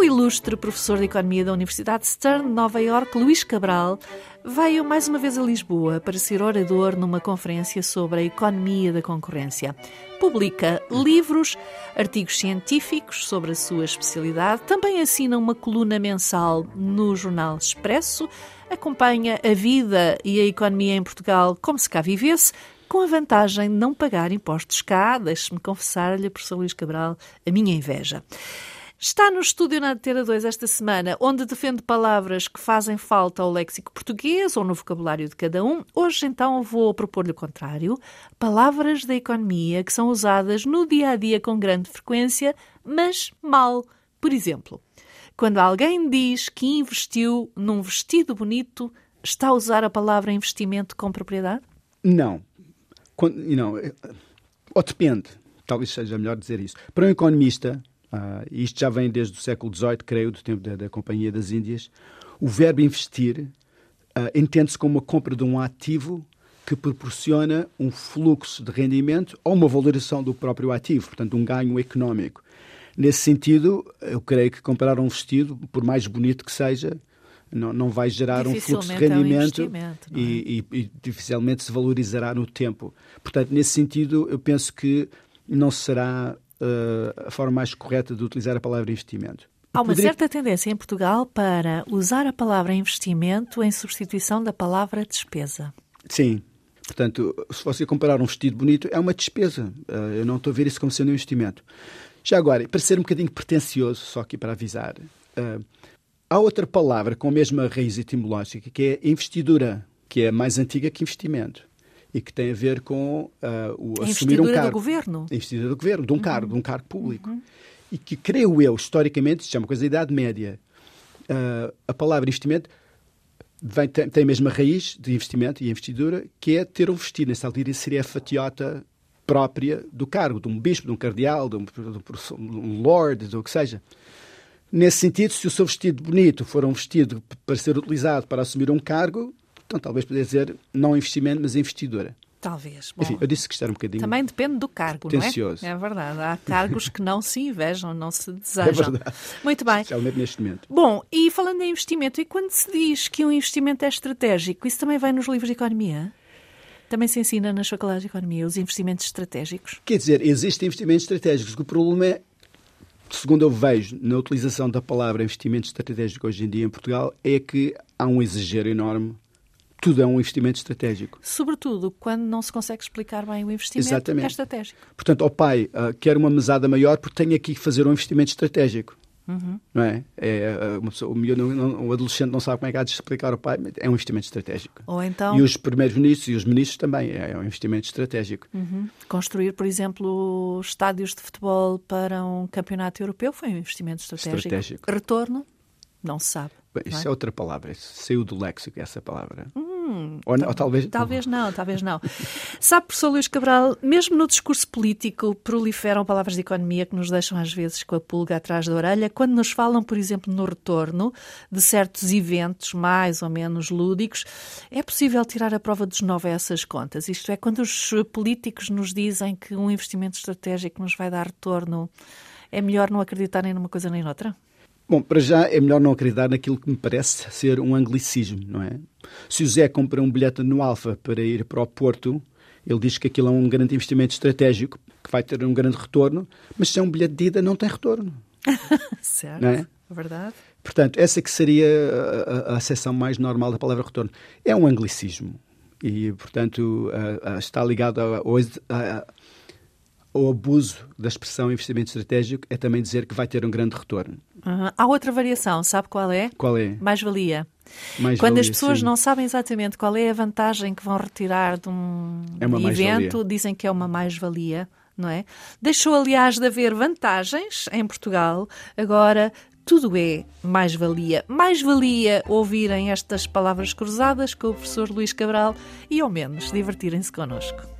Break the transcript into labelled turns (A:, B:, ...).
A: O ilustre professor de Economia da Universidade Stern de Nova Iorque, Luís Cabral, veio mais uma vez a Lisboa para ser orador numa conferência sobre a economia da concorrência. Publica livros, artigos científicos sobre a sua especialidade, também assina uma coluna mensal no Jornal Expresso, acompanha a vida e a economia em Portugal como se cá vivesse, com a vantagem de não pagar impostos cá. Deixe-me confessar-lhe, professor Luís Cabral, a minha inveja. Está no estúdio na Antena 2 esta semana, onde defende palavras que fazem falta ao léxico português ou no vocabulário de cada um. Hoje, então, vou propor-lhe o contrário. Palavras da economia que são usadas no dia a dia com grande frequência, mas mal. Por exemplo, quando alguém diz que investiu num vestido bonito, está a usar a palavra investimento com propriedade?
B: Não. Quando, não. Ou depende. Talvez seja melhor dizer isso. Para um economista, Uh, isto já vem desde o século XVIII, creio, do tempo da, da Companhia das Índias. O verbo investir uh, entende-se como a compra de um ativo que proporciona um fluxo de rendimento ou uma valorização do próprio ativo, portanto, um ganho económico. Nesse sentido, eu creio que comprar um vestido, por mais bonito que seja, não, não vai gerar um fluxo de rendimento
A: é um é?
B: e, e, e dificilmente se valorizará no tempo. Portanto, nesse sentido, eu penso que não será uh, a forma mais correta de utilizar a palavra investimento.
A: Há uma Poderia... certa tendência em Portugal para usar a palavra investimento em substituição da palavra despesa.
B: Sim. Portanto, se você comparar um vestido bonito, é uma despesa. Uh, eu não estou a ver isso como sendo um investimento. Já agora, para ser um bocadinho pretencioso, só aqui para avisar, uh, há outra palavra com a mesma raiz etimológica, que é investidura, que é mais antiga que investimento e que tem a ver com uh, o assumir um cargo.
A: do governo.
B: A investidura do governo, de um uhum. cargo, de um cargo público. Uhum. E que, creio eu, historicamente, isto é uma coisa da Idade Média, uh, a palavra investimento vem, tem, tem, a mesma raiz de investimento e investidura, que é ter um vestido. Nessa altura seria a fatiota própria do cargo, de um bispo, de um cardeal, de um, de um lord, do que seja. Nesse sentido, se o seu vestido bonito for um vestido para ser utilizado para assumir um cargo, então, talvez poder dizer não investimento, mas investidora.
A: Talvez. Bom,
B: Enfim, eu disse que era um bocadinho.
A: Também depende do cargo, não é? É verdade. Há cargos que não se invejam, não se desejam.
B: É verdade.
A: Muito bem.
B: Especialmente neste momento.
A: Bom, e falando em investimento, e quando se diz que um investimento é estratégico, isso também vai nos livros de economia? Também se ensina nas faculdades de economia os investimentos estratégicos?
B: Quer dizer, existem investimentos estratégicos. O problema é, segundo eu vejo na utilização da palavra investimento estratégico hoje em dia em Portugal, é que há um exagero enorme tudo é um investimento estratégico.
A: Sobretudo quando não se consegue explicar bem o investimento
B: Exatamente.
A: é estratégico.
B: Portanto, ao pai, uh, quer uma mesada maior porque tenho aqui que fazer um investimento estratégico. Uhum. Não é? é ah, pessoa, o, miúdo, não, o adolescente não sabe como é que há de explicar ao pai, mas é um investimento estratégico.
A: Ou então...
B: E os primeiros ministros e os ministros também, é, é um investimento estratégico.
A: Uhum. Construir, por exemplo, estádios de futebol para um campeonato europeu foi um investimento estratégico.
B: estratégico.
A: Retorno? Não se sabe.
B: Bem, isso é? é? outra palavra, saiu do léxico essa palavra.
A: Hum.
B: Ou, ou, talvez...
A: talvez não, talvez não. Sabe, professor Luís Cabral, mesmo no discurso político proliferam palavras de economia que nos deixam às vezes com a pulga atrás da orelha, quando nos falam, por exemplo, no retorno de certos eventos mais ou menos lúdicos, é possível tirar a prova dos nove a essas contas? Isto é, quando os políticos nos dizem que um investimento estratégico nos vai dar retorno, é melhor não acreditarem numa coisa nem noutra?
B: Bom, para já é melhor não acreditar naquilo que me parece ser um anglicismo, não é? Se o Zé compra um bilhete no Alfa para ir para o Porto, ele diz que aquilo é um grande investimento estratégico, que vai ter um grande retorno, mas se é um bilhete de ida, não tem retorno.
A: certo, não é? verdade.
B: Portanto, essa que seria a, a acessão mais normal da palavra retorno. É um anglicismo e, portanto, a, a, está ligado a, a, o abuso da expressão investimento estratégico é também dizer que vai ter um grande retorno.
A: Uhum. Há outra variação, sabe qual é?
B: Qual é?
A: Mais-valia.
B: Mais
A: Quando
B: valia,
A: as pessoas
B: sim.
A: não sabem exatamente qual é a vantagem que vão retirar de um
B: é
A: evento, dizem que é uma mais-valia, não é? Deixou, aliás, de haver vantagens em Portugal, agora tudo é mais-valia. Mais-valia ouvirem estas palavras cruzadas com o professor Luís Cabral e, ao menos, divertirem-se connosco.